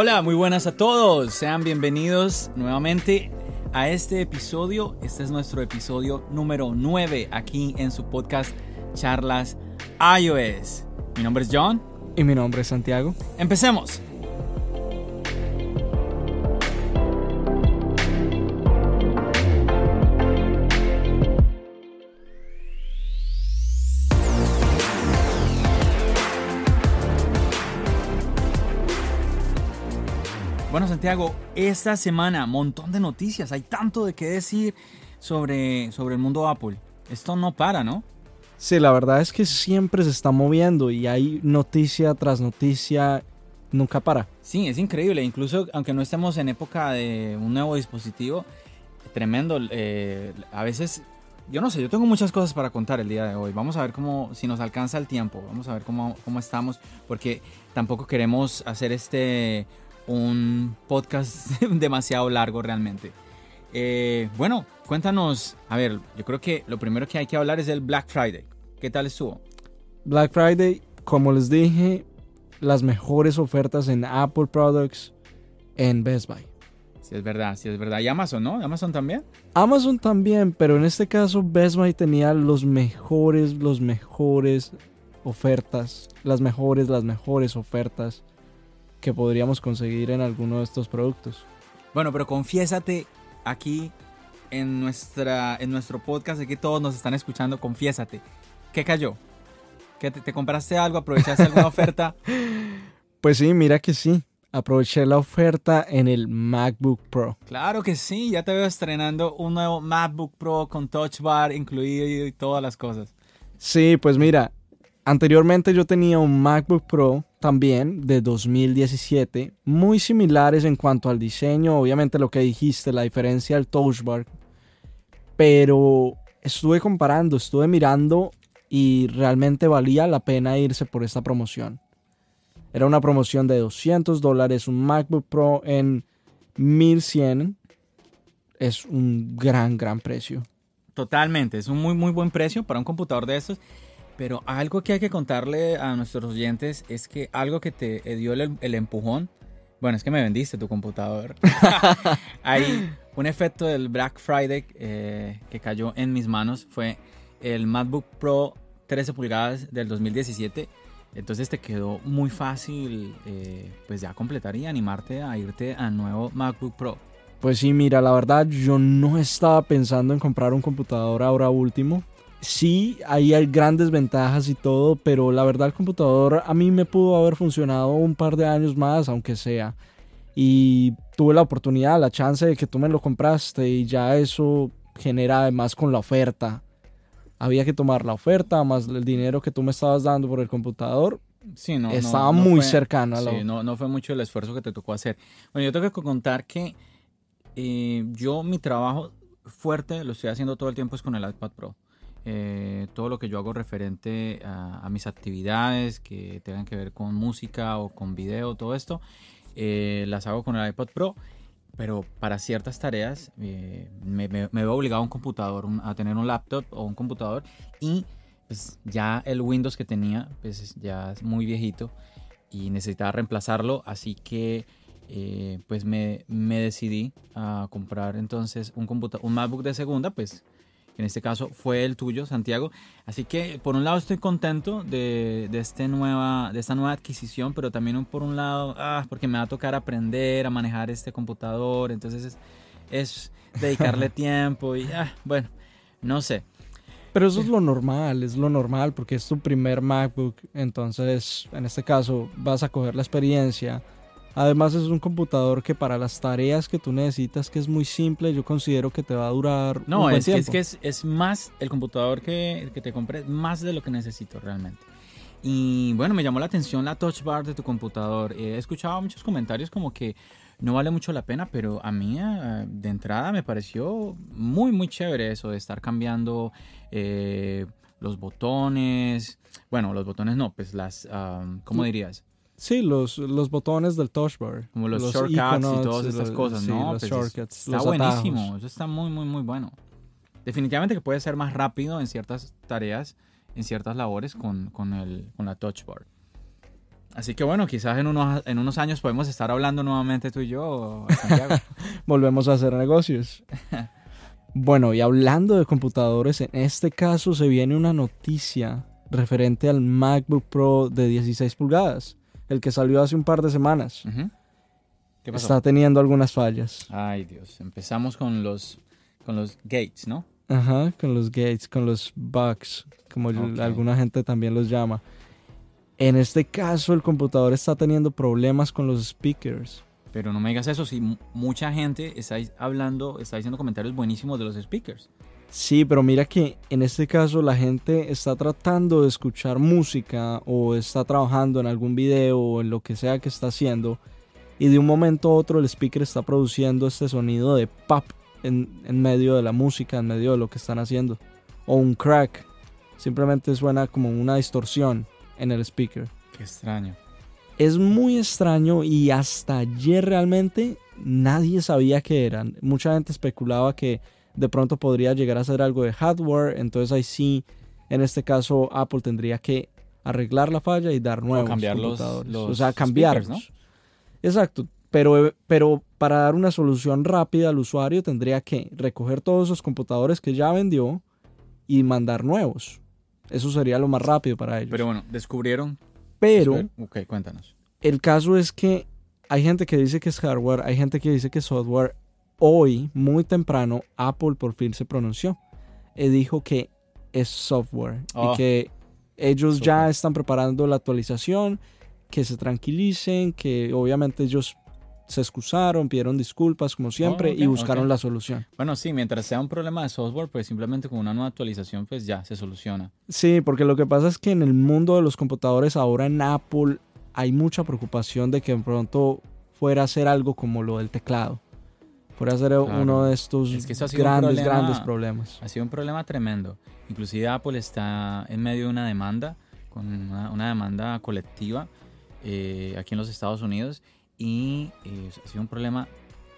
Hola, muy buenas a todos. Sean bienvenidos nuevamente a este episodio. Este es nuestro episodio número 9 aquí en su podcast Charlas iOS. Mi nombre es John. Y mi nombre es Santiago. Empecemos. Bueno, Santiago, esta semana, montón de noticias. Hay tanto de qué decir sobre, sobre el mundo Apple. Esto no para, ¿no? Sí, la verdad es que siempre se está moviendo y hay noticia tras noticia, nunca para. Sí, es increíble. Incluso aunque no estemos en época de un nuevo dispositivo, tremendo. eh, a veces, yo no sé, yo tengo muchas cosas para contar el día de hoy. Vamos a ver cómo, si nos alcanza el tiempo. Vamos a ver cómo, cómo estamos, porque tampoco queremos hacer este un podcast demasiado largo realmente. Eh, bueno, cuéntanos, a ver, yo creo que lo primero que hay que hablar es del Black Friday. ¿Qué tal estuvo? Black Friday, como les dije, las mejores ofertas en Apple Products en Best Buy. Sí, es verdad, sí, es verdad. Y Amazon, ¿no? Amazon también. Amazon también, pero en este caso Best Buy tenía los mejores, los mejores ofertas, las mejores, las mejores ofertas que podríamos conseguir en alguno de estos productos. Bueno, pero confiésate aquí en, nuestra, en nuestro podcast, aquí todos nos están escuchando, confiésate. ¿Qué cayó? ¿Que te, te compraste algo? ¿Aprovechaste alguna oferta? Pues sí, mira que sí. Aproveché la oferta en el MacBook Pro. Claro que sí, ya te veo estrenando un nuevo MacBook Pro con Touch Bar incluido y todas las cosas. Sí, pues mira, anteriormente yo tenía un MacBook Pro también de 2017, muy similares en cuanto al diseño, obviamente lo que dijiste, la diferencia del Touch Bar, pero estuve comparando, estuve mirando y realmente valía la pena irse por esta promoción. Era una promoción de 200 dólares, un MacBook Pro en 1100. Es un gran, gran precio. Totalmente, es un muy, muy buen precio para un computador de estos. Pero algo que hay que contarle a nuestros oyentes es que algo que te dio el, el empujón, bueno, es que me vendiste tu computador. Hay un efecto del Black Friday eh, que cayó en mis manos, fue el MacBook Pro 13 pulgadas del 2017. Entonces te quedó muy fácil eh, pues ya completar y animarte a irte al nuevo MacBook Pro. Pues sí, mira, la verdad yo no estaba pensando en comprar un computador ahora último. Sí, ahí hay grandes ventajas y todo, pero la verdad el computador a mí me pudo haber funcionado un par de años más, aunque sea. Y tuve la oportunidad, la chance de que tú me lo compraste y ya eso genera además con la oferta. Había que tomar la oferta más el dinero que tú me estabas dando por el computador. Sí, no, no- Estaba no muy fue- cercano a la- Sí, no, no fue mucho el esfuerzo que te tocó hacer. Bueno, yo tengo que contar que eh, yo mi trabajo fuerte lo estoy haciendo todo el tiempo es con el iPad Pro. Eh, todo lo que yo hago referente a, mis actividades que tengan que ver con música o con video, todo esto, eh, las hago con el iPad Pro. Pero para ciertas tareas eh, me, me- veo obligado a un computador, a tener un laptop o un computador. Y pues ya el Windows que tenía pues es- ya es muy viejito y necesitaba reemplazarlo. Así que eh, pues me, me decidí a comprar entonces un, un MacBook de segunda, pues en este caso fue el tuyo, Santiago. Así que por un lado estoy contento de, de, este nueva, de esta nueva adquisición, pero también por un lado, ah, porque me va a tocar aprender a manejar este computador, entonces es, es dedicarle tiempo y ah, bueno, no sé. Pero eso es lo normal, es lo normal porque es tu primer MacBook, entonces en este caso vas a coger la experiencia. Además es un computador que para las tareas que tú necesitas, que es muy simple, yo considero que te va a durar No, un buen es que, es tiempo. que es, es más el computador que, que te compré, más de lo que necesito realmente. Y bueno, me llamó la atención la touch bar de tu computador. He escuchado muchos comentarios como que no vale mucho la pena, pero a mí eh, de entrada me pareció muy, muy chévere eso de estar cambiando eh, los botones. Bueno, los botones no, pues las, um, ¿cómo dirías? Sí, los, los botones del touch bar. Como los, shortcuts y todas estas cosas, ¿no? Los Pues shortcuts, está los buenísimo, atajos. eso está muy, muy, muy bueno. Definitivamente que puede ser más rápido en ciertas tareas, en ciertas labores con, con, el, con la touch bar. Así que bueno, quizás en unos, en unos años podemos estar hablando nuevamente tú y yo, Santiago. Volvemos a hacer negocios. bueno, y hablando de computadores, en este caso se viene una noticia referente al MacBook Pro de 16 pulgadas, el que salió hace un par de semanas. Ujú. ¿Qué pasó? Está teniendo algunas fallas. Ay Dios, empezamos con los, con los gates, ¿no? Ajá, con los gates, con los bugs, como alguna gente también los llama. En este caso, el computador está teniendo problemas con los speakers. Pero no me digas eso, si mu- mucha gente está hablando, está diciendo comentarios buenísimos de los speakers. Sí, pero mira que en este caso la gente está tratando de escuchar música o está trabajando en algún video o en lo que sea que está haciendo y de un momento a otro el speaker está produciendo este sonido de pop en, en medio de la música, en medio de lo que están haciendo. O un crack. Simplemente suena como una distorsión en el speaker. Qué extraño. Es muy extraño y hasta ayer realmente nadie sabía qué eran. Mucha gente especulaba que de pronto podría llegar a ser algo de hardware, entonces ahí sí, en este caso Apple tendría que arreglar la falla y dar nuevos cambiar los- computadores. los o sea, speakers, cambiarlos. ¿no? Exacto, pero, pero para dar una solución rápida al usuario tendría que recoger todos esos computadores que ya vendió y mandar nuevos. Eso sería lo más rápido para ellos. Pero bueno, descubrieron. pero Ok, cuéntanos. el caso es que hay gente que dice que es hardware, hay gente que dice que es software. Hoy, muy temprano, Apple por fin se pronunció y dijo que es software Oh. y que ellos ya están preparando la actualización, que se tranquilicen, que obviamente ellos se excusaron, pidieron disculpas como siempre Oh, y buscaron la solución. Bueno, sí, mientras sea un problema de software, pues simplemente con una nueva actualización, pues ya se soluciona. Sí, porque lo que pasa es que en el mundo de los computadores ahora en Apple hay mucha preocupación de que de pronto fuera a ser algo como lo del teclado. Fuera a ser uno de estos Es que grandes, problema- grandes problemas. Ha sido un problema tremendo. Inclusive Apple está en medio de una demanda, con una, una demanda colectiva eh, aquí en los Estados Unidos y eh, ha sido un problema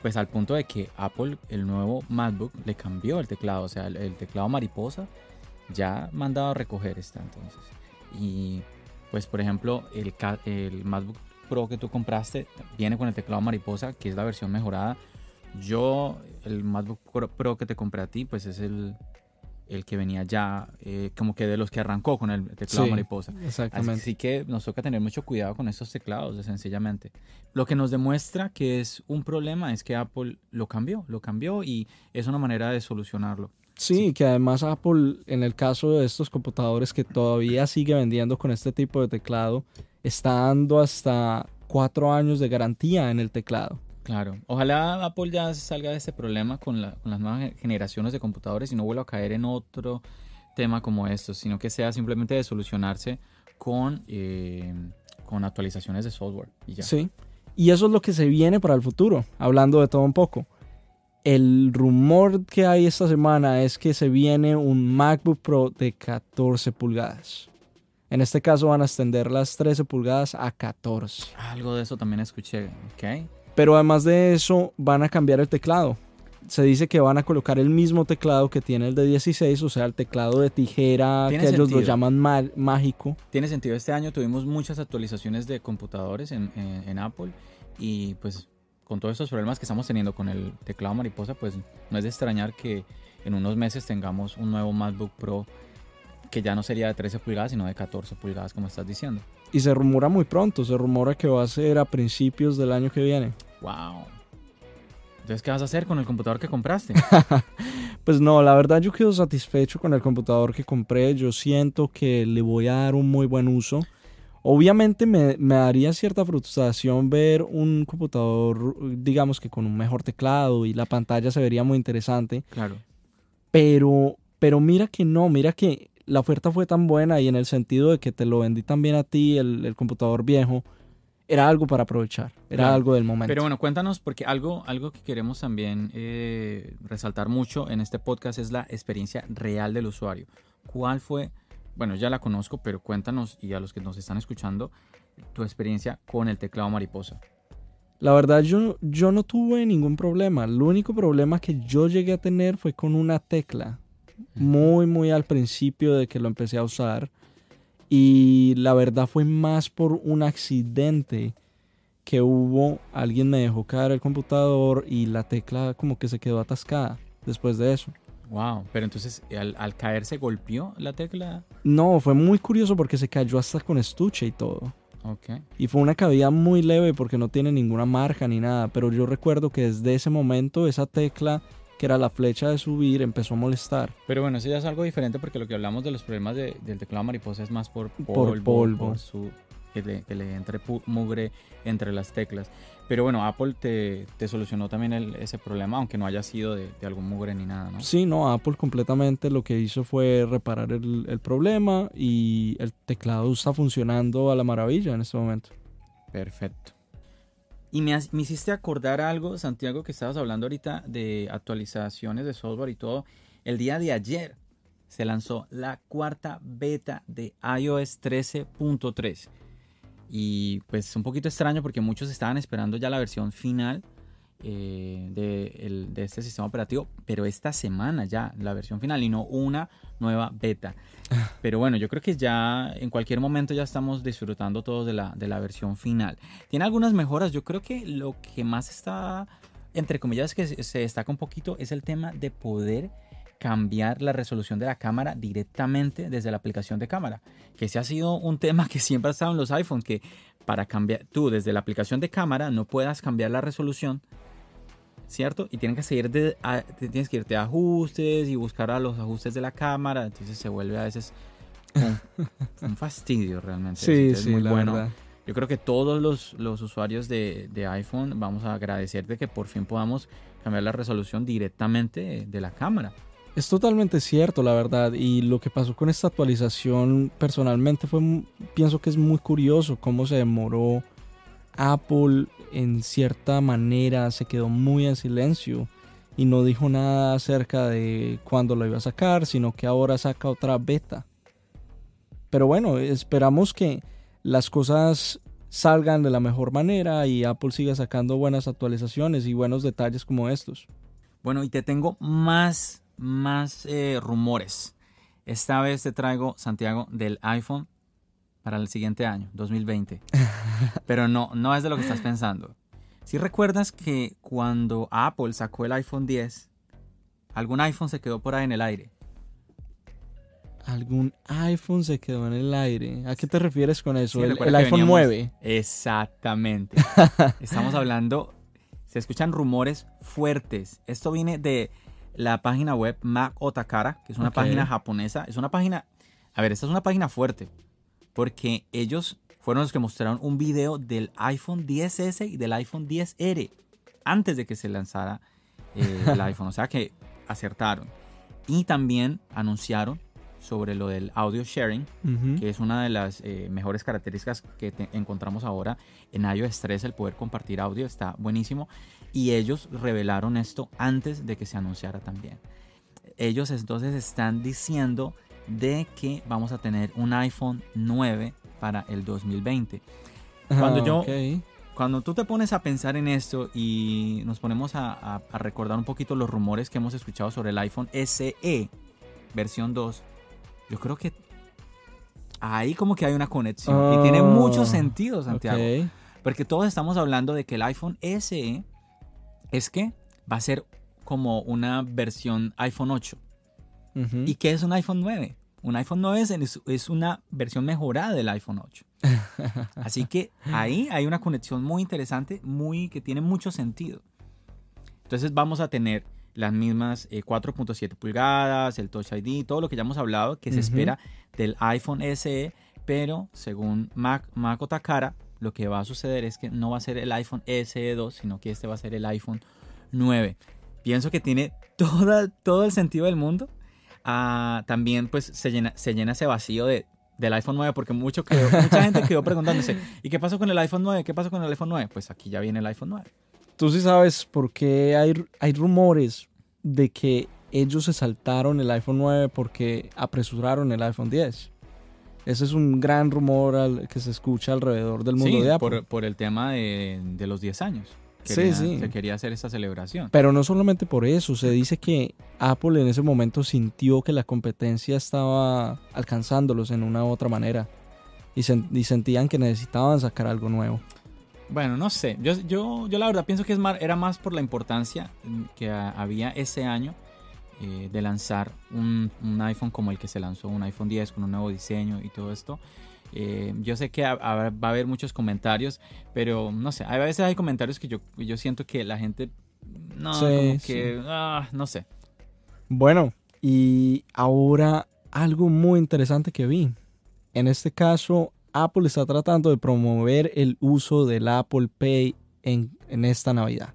pues al punto de que Apple, el nuevo MacBook, le cambió el teclado, o sea, el, el teclado mariposa ya mandado a recoger está entonces. Y pues por ejemplo, el, el MacBook Pro que tú compraste viene con el teclado mariposa, que es la versión mejorada. Yo, el MacBook Pro- que te compré a ti, pues es el, el que venía ya, eh, como que de los que arrancó con el teclado Sí, mariposa. Exactamente. Así que nos toca tener mucho cuidado con estos teclados, sencillamente. Lo que nos demuestra que es un problema es que Apple lo cambió, lo cambió y es una manera de solucionarlo. Sí, que además Apple, en el caso de estos computadores que todavía sigue vendiendo con este tipo de teclado, está dando hasta cuatro años de garantía en el teclado. Claro. Ojalá Apple ya salga de este problema con, la- con las nuevas ge- generaciones de computadores y no vuelva a caer en otro tema como estos, sino que sea simplemente de solucionarse con, eh, con actualizaciones de software y ya. Sí. Y eso es lo que se viene para el futuro, hablando de todo un poco. El rumor que hay esta semana es que se viene un MacBook Pro de 14 pulgadas. En este caso van a extender las 13 pulgadas a 14. Algo de eso también escuché, ¿ok? Pero además de eso van a cambiar el teclado. Se dice que van a colocar el mismo teclado que tiene el de 16, o sea, el teclado de tijera que Tiene ellos lo sentido. llaman ma- mágico. Tiene sentido, este año tuvimos muchas actualizaciones de computadores en, en- en Apple y pues con todos estos problemas que estamos teniendo con el teclado mariposa, pues no es de extrañar que en unos meses tengamos un nuevo MacBook Pro que ya no sería de 13 pulgadas, sino de 14 pulgadas, como estás diciendo. Y se rumora muy pronto, se rumora que va a ser a principios del año que viene. ¡Wow! Entonces, ¿qué vas a hacer con el computador que compraste? Pues no, la verdad yo quedo satisfecho con el computador que compré. Yo siento que le voy a dar un muy buen uso. Obviamente me, me daría cierta frustración ver un computador, digamos que con un mejor teclado y la pantalla se vería muy interesante. claro. Pero, pero mira que no, mira que la oferta fue tan buena y en el sentido de que te lo vendí también a ti, el, el computador viejo, era algo para aprovechar, era Claro. algo del momento. Pero bueno, cuéntanos, porque algo, algo que queremos también eh, resaltar mucho en este podcast es la experiencia real del usuario. ¿Cuál fue? Bueno, ya la conozco, pero cuéntanos y a los que nos están escuchando tu experiencia con el teclado mariposa. La verdad, yo, yo no tuve ningún problema. El único problema que yo llegué a tener fue con una tecla. Muy, muy al principio de que lo empecé a usar. Y la verdad fue más por un accidente que hubo. Alguien me dejó caer el computador y la tecla como que se quedó atascada después de eso. Wow, pero entonces al, al caer se golpeó la tecla. No, fue muy curioso porque se cayó hasta con estuche y todo. Ok. Y fue una caída muy leve porque no tiene ninguna marca ni nada. Pero yo recuerdo que desde ese momento esa tecla, que era la flecha de subir, empezó a molestar. Pero bueno, eso ya es algo diferente porque lo que hablamos de los problemas de- del teclado mariposa es más por polvo, Por polvo. por su, que, le, que le entre mugre entre las teclas. Pero bueno, Apple te, te solucionó también el- ese problema, aunque no haya sido de, de algún mugre ni nada, ¿no? Sí, no, Apple completamente lo que hizo fue reparar el, el problema y el teclado está funcionando a la maravilla en este momento. Perfecto. Y me, hiciste acordar algo, Santiago, que estabas hablando ahorita de actualizaciones de software y todo. El día de ayer se lanzó la cuarta beta de iOS 13.3. Y pues un poquito extraño porque muchos estaban esperando ya la versión final eh, de, el- de este sistema operativo, pero esta semana ya la versión final y no una nueva beta. Pero bueno, yo creo que ya en cualquier momento ya estamos disfrutando todos de la, de la versión final. Tiene algunas mejoras, yo creo que lo que más está, entre comillas, que se se destaca un poquito es el tema de poder cambiar la resolución de la cámara directamente desde la aplicación de cámara. Que ese ha sido un tema que siempre ha estado en los iPhones, que para cambiar tú desde la aplicación de cámara no puedas cambiar la resolución, ¿cierto? Y tienes que, seguir de, a- tienes que irte a ajustes y buscar a los ajustes de la cámara, entonces se vuelve a veces un, un fastidio realmente. Sí, Entonces, sí, muy la bueno. verdad. Yo creo que todos los, los usuarios de, de iPhone vamos a agradecer de que por fin podamos cambiar la resolución directamente de, la cámara. Es totalmente cierto, la verdad. Y lo que pasó con esta actualización personalmente fue, pienso que es muy curioso cómo se demoró Apple en cierta manera, se quedó muy en silencio y no dijo nada acerca de cuándo lo iba a sacar, sino que ahora saca otra beta. Pero bueno, esperamos que las cosas salgan de la mejor manera y Apple siga sacando buenas actualizaciones y buenos detalles como estos. Bueno, y te tengo más, más eh, rumores. Esta vez te traigo, Santiago, del iPhone para el siguiente año, 2020. Pero no, no es de lo que estás pensando. Si recuerdas que cuando Apple sacó el iPhone 10, algún iPhone se quedó por ahí en el aire. Algún iPhone se quedó en el aire. ¿A qué te refieres con eso? Sí, el iPhone veníamos- 9. Exactamente. Estamos hablando, se escuchan rumores fuertes. Esto viene de la página web Mac Otakara, que es una página japonesa. Es una página, a ver, esta es una página fuerte, porque ellos fueron los que mostraron un video del iPhone 10S y del iPhone 10R antes de que se lanzara eh, el iPhone. O sea que acertaron. Y también anunciaron sobre lo del audio sharing, Ujú. que es una de las eh, mejores características que encontramos ahora en iOS 3, el poder compartir audio, está buenísimo. Y ellos revelaron esto antes de que se anunciara también. Ellos entonces están diciendo de que vamos a tener un iPhone 9 para el 2020. Cuando Ah, yo- ok. Cuando tú te pones a pensar en esto y nos ponemos a, a- a recordar un poquito los rumores que hemos escuchado sobre el iPhone SE versión 2, yo creo que ahí como que hay una conexión. y tiene Oh, mucho sentido, Santiago. Porque todos estamos hablando de que el iPhone SE es que va a ser como una versión iPhone 8. ¿Y qué es un iPhone 9? Un iPhone 9 es, es una versión mejorada del iPhone 8. Así que ahí hay una conexión muy interesante, muy que tiene mucho sentido. Entonces vamos a tener las mismas eh, 4.7 pulgadas, el Touch ID, todo lo que ya hemos hablado que se espera del iPhone SE, pero según Mac, Mac Otakara, lo que va a suceder es que no va a ser el iPhone SE 2, sino que este va a ser el iPhone 9. Pienso que tiene toda, todo el sentido del mundo. Ah, también pues se llena, se llena ese vacío de, del iPhone 9 porque mucho quedó, mucha gente quedó preguntándose, ¿y qué pasó con el iPhone 9? ¿Qué pasó con el iPhone 9? Pues aquí ya viene el iPhone 9. Tú sí sabes por qué hay, hay rumores de que ellos se saltaron el iPhone 9 porque apresuraron el iPhone 10. Ese es un gran rumor al, que se escucha alrededor del mundo Sí, de Apple. por, por el tema de, de los 10 años. Sí, Quería- sí. Se quería hacer esta celebración. Pero no solamente por eso, se dice que Apple en ese momento sintió que la competencia estaba alcanzándolos en una u otra manera y, sen- y sentían que necesitaban sacar algo nuevo. Bueno, no sé. Yo, yo, yo la verdad pienso que es más, era más por la importancia que había ese año eh, de lanzar un, un iPhone como el que se lanzó, un iPhone 10 con un nuevo diseño y todo esto. Eh, yo sé que ha- ha- va a haber muchos comentarios, pero no sé. A veces hay comentarios que yo, yo siento que la gente. No, Sí, como sí. que. ah, no sé. Bueno, y ahora algo muy interesante que vi. En este caso, Apple está tratando de promover el uso del Apple Pay en, en esta Navidad.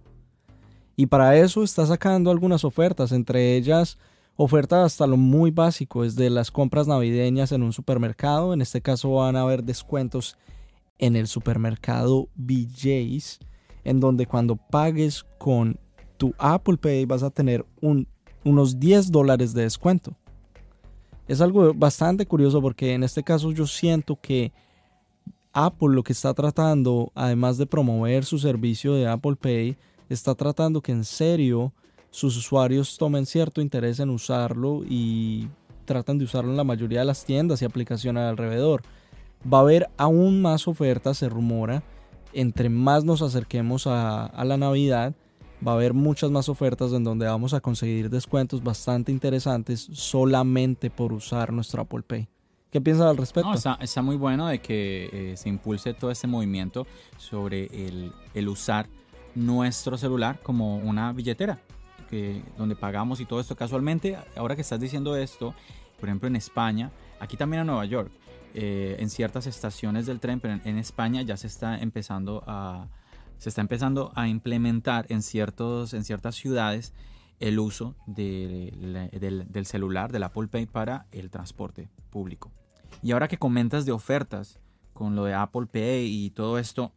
Y para eso está sacando algunas ofertas, entre ellas ofertas hasta lo muy básico, es de las compras navideñas en un supermercado. En este caso van a haber descuentos en el supermercado BJ's, en donde cuando pagues con tu Apple Pay vas a tener un unos 10 dólares de descuento. Es algo bastante curioso porque en este caso yo siento que Apple lo que está tratando, además de promover su servicio de Apple Pay, está tratando que en serio sus usuarios tomen cierto interés en usarlo y tratan de usarlo en la mayoría de las tiendas y aplicaciones alrededor. Va a haber aún más ofertas, se rumora. Entre más nos acerquemos a, la Navidad, va a haber muchas más ofertas en donde vamos a conseguir descuentos bastante interesantes solamente por usar nuestro Apple Pay. ¿Qué piensas al respecto? Está, muy bueno de que eh, se impulse todo este movimiento sobre el usar nuestro celular como una billetera, que, donde pagamos y todo esto casualmente. Ahora que estás diciendo esto, por ejemplo en España, aquí también en Nueva York, eh, en ciertas estaciones del tren, pero en, España ya se está empezando a se está empezando a implementar en ciertos en ciertas ciudades el uso del, del celular, del Apple Pay para el transporte público. Y ahora que comentas de ofertas con lo de Apple Pay y todo esto,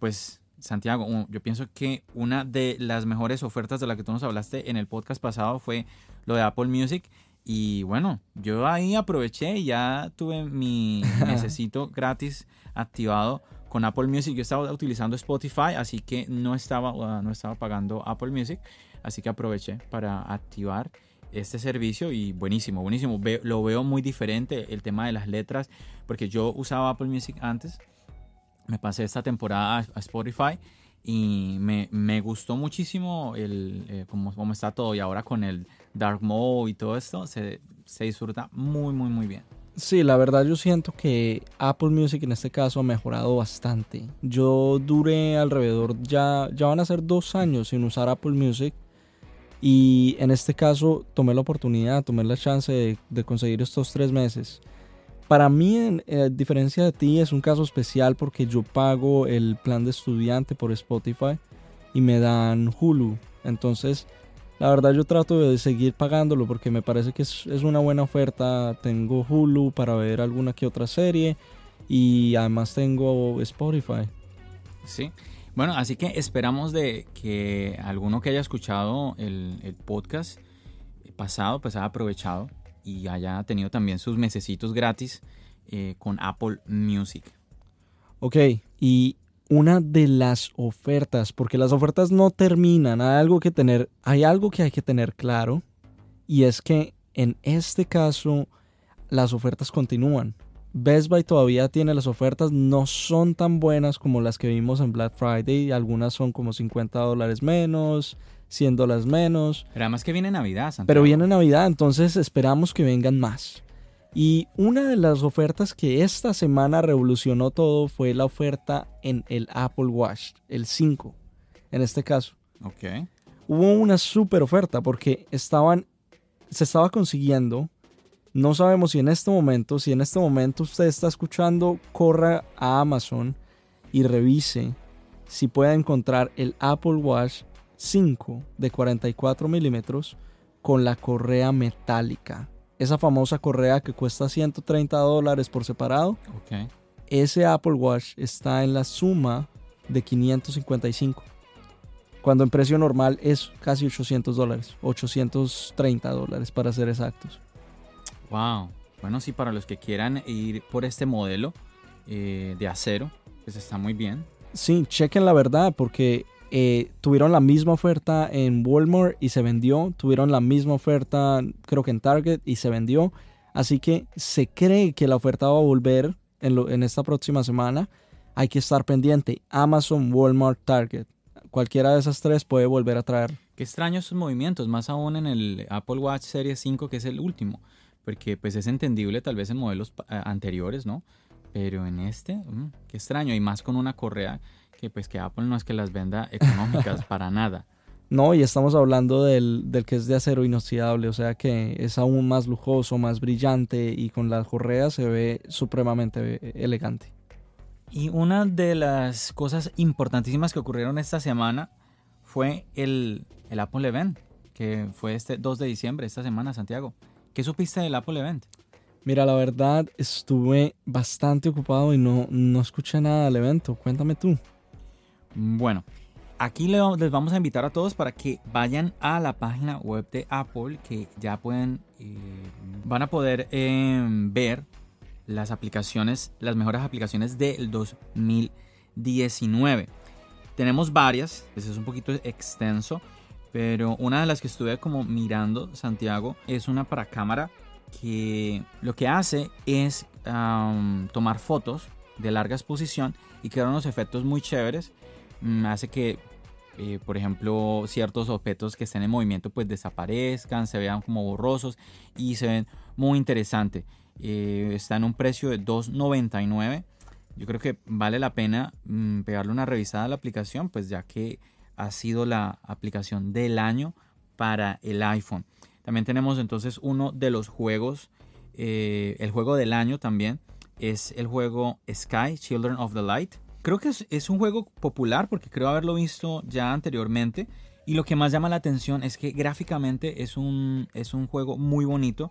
pues Santiago, yo pienso que una de las mejores ofertas de la que tú nos hablaste en el podcast pasado fue lo de Apple Music. Y bueno, yo ahí aproveché y ya tuve mi necesito gratis activado con Apple Music. Yo estaba utilizando Spotify, así que no estaba, no estaba pagando Apple Music. Así que aproveché para activar este servicio y buenísimo, buenísimo. Ve- lo veo muy diferente el tema de las letras, porque yo usaba Apple Music antes. Me pasé esta temporada a, Spotify y me, me gustó muchísimo el, eh, cómo, cómo está todo. Y ahora con el Dark Mode y todo esto, se, se disfruta muy, muy, muy bien. Sí, la verdad yo siento que Apple Music en este caso ha mejorado bastante. Yo duré alrededor, ya, ya van a ser dos años sin usar Apple Music. Y en este caso tomé la oportunidad, tomé la chance de conseguir estos tres meses. Para mí, eh, a diferencia de ti, es un caso especial porque yo pago el plan de estudiante por Spotify y me dan Hulu. Entonces, la verdad yo trato de seguir pagándolo porque me parece que es, es una buena oferta. Tengo Hulu para ver alguna que otra serie y además tengo Spotify. Sí. Bueno, así que esperamos de que alguno que haya escuchado el, el podcast pasado, pues haya aprovechado y haya tenido también sus mesecitos gratis eh, con Apple Music. Ok, y una de las ofertas, porque las ofertas no terminan, hay algo que tener, hay algo que hay que tener claro, y es que en este caso las ofertas continúan. Best Buy todavía tiene las ofertas, no son tan buenas como las que vimos en Black Friday, algunas son como 50 dólares menos, 100 dólares menos, Pero además que viene Navidad, Santiago. pero viene Navidad, entonces esperamos que vengan más. Y una de las ofertas que esta semana revolucionó todo fue la oferta en el Apple Watch, el 5, en este caso. Ok. Hubo una super oferta porque estaban, se estaba consiguiendo, no sabemos si en este momento, si en este momento usted está escuchando, corra a Amazon y revise si puede encontrar el Apple Watch 5 de 44 milímetros con la correa metálica. Esa famosa correa que cuesta 130 dólares por separado. Ok. Ese Apple Watch está en la suma de 555. Cuando en precio normal es casi 800 dólares. 830 dólares para ser exactos. Wow. Bueno, sí, para los que quieran ir por este modelo eh, de acero, pues está muy bien. Sí, chequen la verdad porque eh, tuvieron la misma oferta en Walmart y se vendió. Tuvieron la misma oferta creo que en Target y se vendió. Así que se cree que la oferta va a volver en, lo- en esta próxima semana. Hay que estar pendiente. Amazon, Walmart, Target. Cualquiera de esas tres puede volver a traer. Qué extraños esos movimientos, más aún en el Apple Watch Series 5, que es el último. Porque pues es entendible tal vez en modelos eh, anteriores, ¿no? Pero en este, mm, qué extraño. Y más con una correa que pues que Apple no es que las venda económicas para nada. No, y estamos hablando del, del que es de acero inoxidable, o sea que es aún más lujoso, más brillante y con la correa se ve supremamente elegante. Y una de las cosas importantísimas que ocurrieron esta semana fue el, el Apple Event, que fue este 2 de diciembre, esta semana, Santiago. ¿Qué supiste del Apple Event? Mira, la verdad estuve bastante ocupado y no, no escuché nada del evento. Cuéntame tú. Bueno, aquí les vamos a invitar a todos para que vayan a la página web de Apple, que ya pueden, eh, van a poder eh, ver las aplicaciones, las mejores aplicaciones del 2019. Tenemos varias, es un poquito extenso, pero una de las que estuve como mirando, Santiago, es una para cámara que lo que hace es tomar fotos de larga exposición y crear unos efectos muy chéveres. Mm, hace que, eh, por ejemplo, ciertos objetos que estén en movimiento pues desaparezcan, se vean como borrosos y se ven muy interesante. Eh, está en un precio de 2.99. Yo creo que vale la pena mm, pegarle una revisada a la aplicación, pues ya que ha sido la aplicación del año para el iPhone. También tenemos entonces uno de los juegos, eh, el juego del año también, es el juego Sky, Children of the Light. Creo que es, es un juego popular porque creo haberlo visto ya anteriormente. Y lo que más llama la atención es que gráficamente es un, es un juego muy bonito.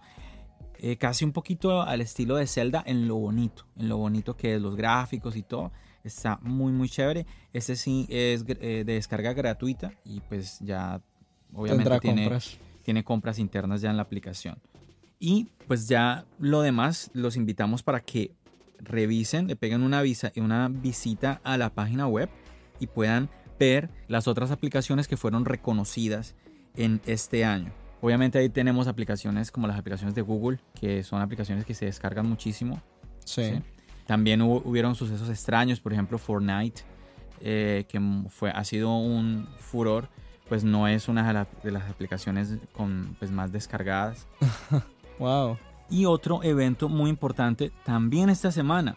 eh, casi un poquito al estilo de Zelda en lo bonito. En lo bonito que es los gráficos y todo. Está muy muy chévere. Este sí es eh, de descarga gratuita. Y pues ya obviamente tiene compras. tiene compras internas ya en la aplicación. Y pues ya lo demás los invitamos para que revisen, le peguen una, visa, una visita a la página web y puedan ver las otras aplicaciones que fueron reconocidas en este año. Obviamente ahí tenemos aplicaciones como las aplicaciones de Google, que son aplicaciones que se descargan muchísimo. Sí. ¿sí? También hubo- hubieron sucesos extraños, por ejemplo Fortnite, eh, que fue, ha sido un furor, pues no es una de las aplicaciones con, pues, más descargadas. Wow. Y otro evento muy importante también esta semana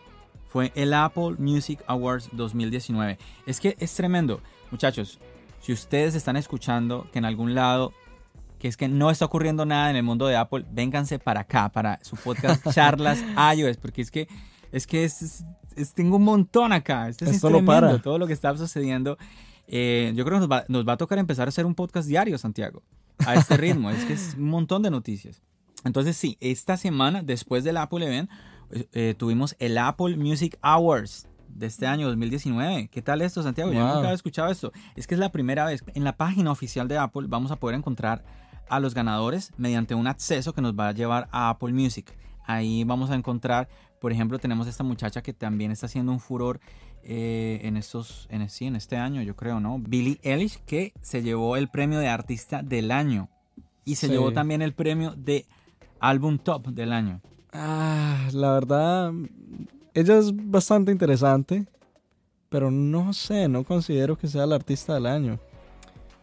fue el Apple Music Awards 2019. Es que es tremendo. Muchachos, si ustedes están escuchando que en algún lado, que es que no está ocurriendo nada en el mundo de Apple, vénganse para acá, para su podcast Charlas iOS, porque es que, es que es, es- es- tengo un montón acá. Esto, es tremendo, para. todo lo que está sucediendo. Eh, yo creo que nos va, nos va a tocar empezar a hacer un podcast diario, Santiago, a este ritmo. es que es un montón de noticias. Entonces sí, esta semana, después del Apple Event, eh, eh, tuvimos el Apple Music Awards de este año 2019. ¿Qué tal esto, Santiago? Yo nunca había escuchado esto. Es que es la primera vez. En la página oficial de Apple vamos a poder encontrar a los ganadores mediante un acceso que nos va a llevar a Apple Music. Ahí vamos a encontrar, por ejemplo, tenemos esta muchacha que también está haciendo un furor eh, en estos, en, sí, en este año, yo creo, ¿no? Billie Eilish, que se llevó el premio de artista del año. Y se Sí. llevó también el premio de álbum top del año. Ah, la verdad, ella es bastante interesante, pero no sé, no considero que sea la artista del año.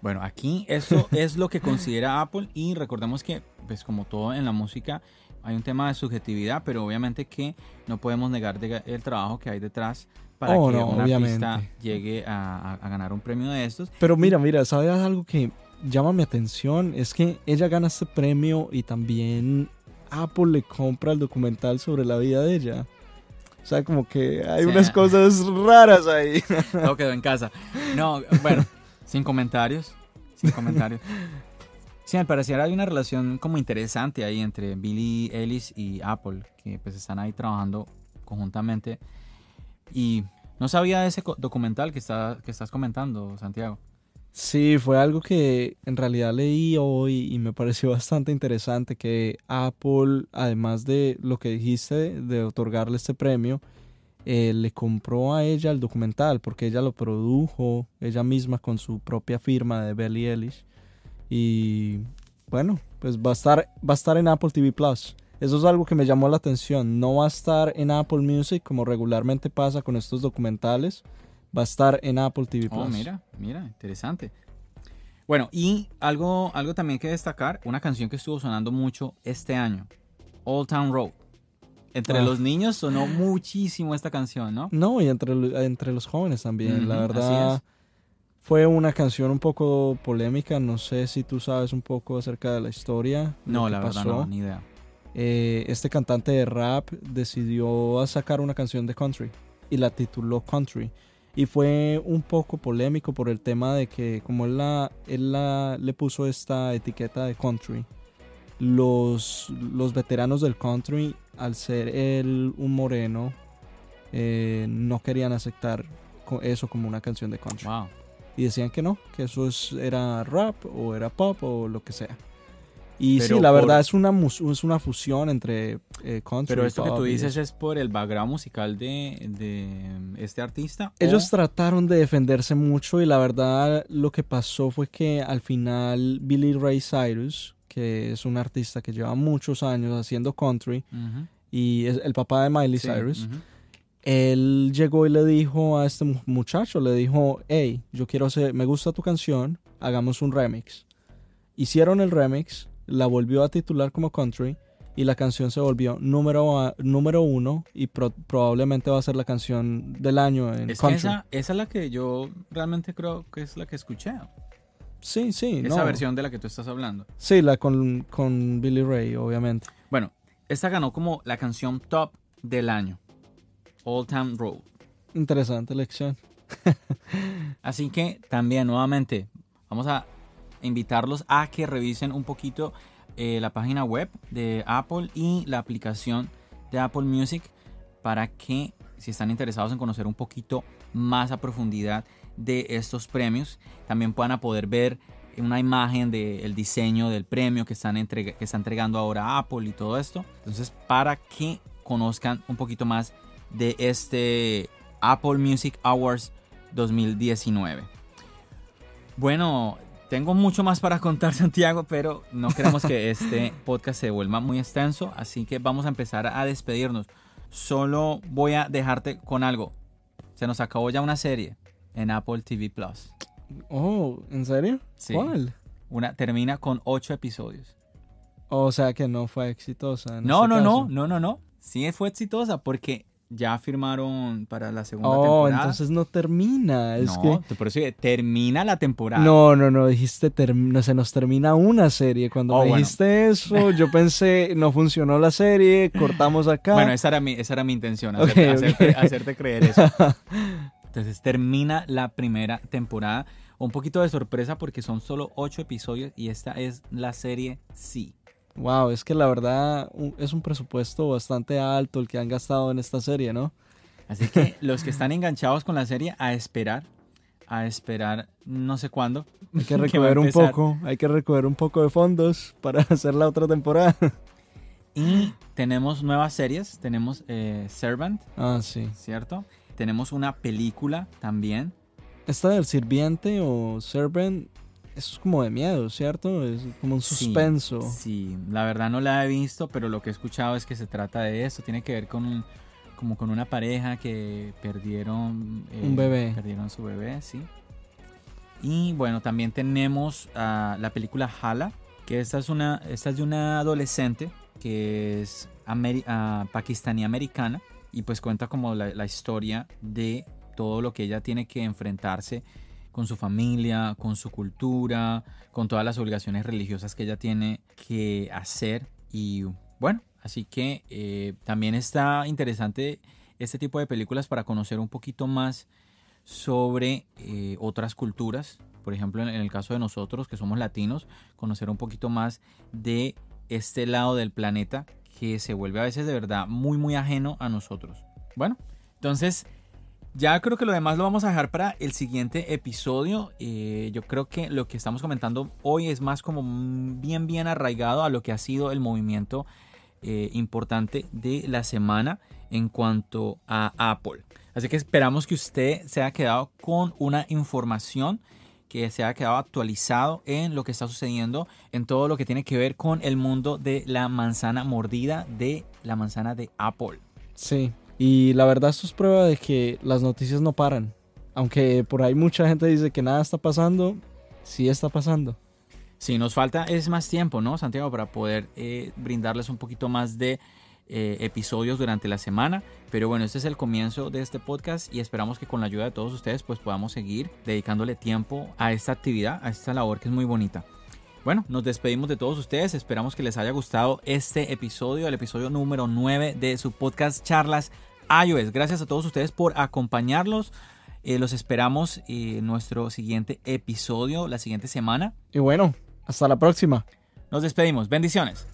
Bueno, aquí eso es lo que considera Apple y recordemos que, pues como todo en la música, hay un tema de subjetividad, pero obviamente que no podemos negar de- el trabajo que hay detrás para Oh, que no, un artista llegue a ganar un premio de estos. Pero mira, mira, ¿sabes algo que llama mi atención? Es que ella gana este premio y también Apple le compra el documental sobre la vida de ella. O sea, como que hay Sí. unas cosas raras ahí. Todo quedó en casa. No, bueno, sin comentarios. Sin comentarios. Sí, al parecer hay una relación como interesante ahí entre Billy Ellis y Apple, que pues están ahí trabajando conjuntamente. Y no sabía de ese documental que, está, que estás comentando, Santiago. Sí, fue algo que en realidad leí hoy y me pareció bastante interesante que Apple, además de lo que dijiste de otorgarle este premio, eh, le compró a ella el documental porque ella lo produjo ella misma con su propia firma de Belly Ellis. Y bueno, pues va a estar, va a estar en Apple TV Plus. Eso es algo que me llamó la atención. No va a estar en Apple Music como regularmente pasa con estos documentales. Va a estar en Apple TV Plus. Oh, mira, mira, interesante. Bueno, y algo, algo también que destacar, una canción que estuvo sonando mucho este año, Old Town Road. Entre Ah. los niños sonó muchísimo esta canción, ¿no? No, y entre, entre los jóvenes también. la Ujú, así verdad, fue una canción un poco polémica. No sé si tú sabes un poco acerca de la historia. No, la verdad pasó. no, ni idea. Eh, este cantante de rap decidió sacar una canción de country y la tituló Country. Y fue un poco polémico por el tema de que como él, la, él la- le puso esta etiqueta de country, los, los veteranos del country, al ser él un moreno, eh, no querían aceptar eso como una canción de country. Wow. Y decían que no, que eso es, era rap o era pop o lo que sea. Y Pero sí, la por- verdad es una, es una fusión entre eh, country Pero y esto que tú dices es por el background musical de, de este artista. Ellos o- trataron de defenderse mucho y la verdad lo que pasó fue que al final Billy Ray Cyrus, que es un artista que lleva muchos años haciendo country y es el papá de Miley sí, Cyrus, él llegó y le dijo a este mu- muchacho, le dijo, hey, yo quiero hacer, me gusta tu canción, hagamos un remix. Hicieron el remix, la volvió a titular como country y la canción se volvió número, a- número uno y pro- probablemente va a ser la canción del año en Es country. esa, esa es la que yo realmente creo que es la que escuché. Sí, sí, Esa no. versión de la que tú estás hablando. Sí, la con, con Billy Ray, obviamente. Bueno, esta ganó como la canción top del año. Old Town Road. Interesante elección. Así que también nuevamente vamos a invitarlos a que revisen un poquito eh, la página web de Apple y la aplicación de Apple Music para que si están interesados en conocer un poquito más a profundidad de estos premios, también puedan poder ver una imagen del diseño del premio que están, que está entregando ahora Apple y todo esto. Entonces, para que conozcan un poquito más de este Apple Music Awards 2019. Bueno, tengo mucho más para contar, Santiago, pero no queremos que este podcast se vuelva muy extenso, así que vamos a empezar a despedirnos. Solo voy a dejarte con algo. Se nos acabó ya una serie en Apple TV Plus. Oh, ¿en serio? Sí. ¿Cuál? Una termina con ocho episodios. O sea que no fue exitosa. en No, este no, no, no, no, no. Sí fue exitosa porque ya firmaron para la segunda Oh, temporada. entonces no termina. Es no, que. por eso termina la temporada. No, no, no, dijiste, no, se nos termina una serie. Cuando Oh, me bueno. dijiste eso, yo pensé, no funcionó la serie, cortamos acá. Bueno, esa era mi, esa era mi intención, hacerte creer eso. Entonces termina la primera temporada. Un poquito de sorpresa porque son solo ocho episodios y esta es la serie Sí. Wow, es que la verdad es un presupuesto bastante alto el que han gastado en esta serie, ¿no? Así que los que están enganchados con la serie, a esperar, a esperar no sé cuándo. Hay que recoger un poco, hay que recoger un poco de fondos para hacer la otra temporada. Y tenemos nuevas series, tenemos eh, Servant, Ah, sí. ¿cierto? Tenemos una película también. Esta del sirviente o servant es como de miedo, ¿cierto? Es como un suspenso. Sí, la verdad no la he visto, pero lo que he escuchado es que se trata de esto. Tiene que ver con como con una pareja que perdieron eh, Un bebé. Perdieron su bebé, sí. Y bueno, también tenemos ah, la película Hala, que esta es una, esta es de una adolescente que es ameri- ah, pakistaní americana y pues cuenta como la, la historia de todo lo que ella tiene que enfrentarse con su familia, con su cultura, con todas las obligaciones religiosas que ella tiene que hacer. Y bueno, así que eh, también está interesante este tipo de películas para conocer un poquito más sobre eh, otras culturas, por ejemplo, en, el caso de nosotros que somos latinos, conocer un poquito más de este lado del planeta que se vuelve a veces de verdad muy, muy ajeno a nosotros. Bueno, entonces ya creo que lo demás lo vamos a dejar para el siguiente episodio. Eh, yo creo que lo que estamos comentando hoy es más como bien, bien arraigado a lo que ha sido el movimiento eh, importante de la semana en cuanto a Apple. Así que esperamos que usted se haya quedado con una información que se haya quedado actualizado en lo que está sucediendo en todo lo que tiene que ver con el mundo de la manzana mordida de la manzana de Apple. Sí, y la verdad esto es prueba de que las noticias no paran. Aunque por ahí mucha gente dice que nada está pasando, sí está pasando. Sí, nos falta es más tiempo, ¿no, Santiago? Para poder eh, brindarles un poquito más de eh, episodios durante la semana. Pero bueno, este es el comienzo de este podcast y esperamos que con la ayuda de todos ustedes pues podamos seguir dedicándole tiempo a esta actividad, a esta labor que es muy bonita. Bueno, nos despedimos de todos ustedes. Esperamos que les haya gustado este episodio, el episodio número 9 de su podcast Charlas iOS. Gracias a todos ustedes por acompañarlos. Eh, los esperamos en nuestro siguiente episodio, la siguiente semana. Y bueno, hasta la próxima. Nos despedimos. Bendiciones.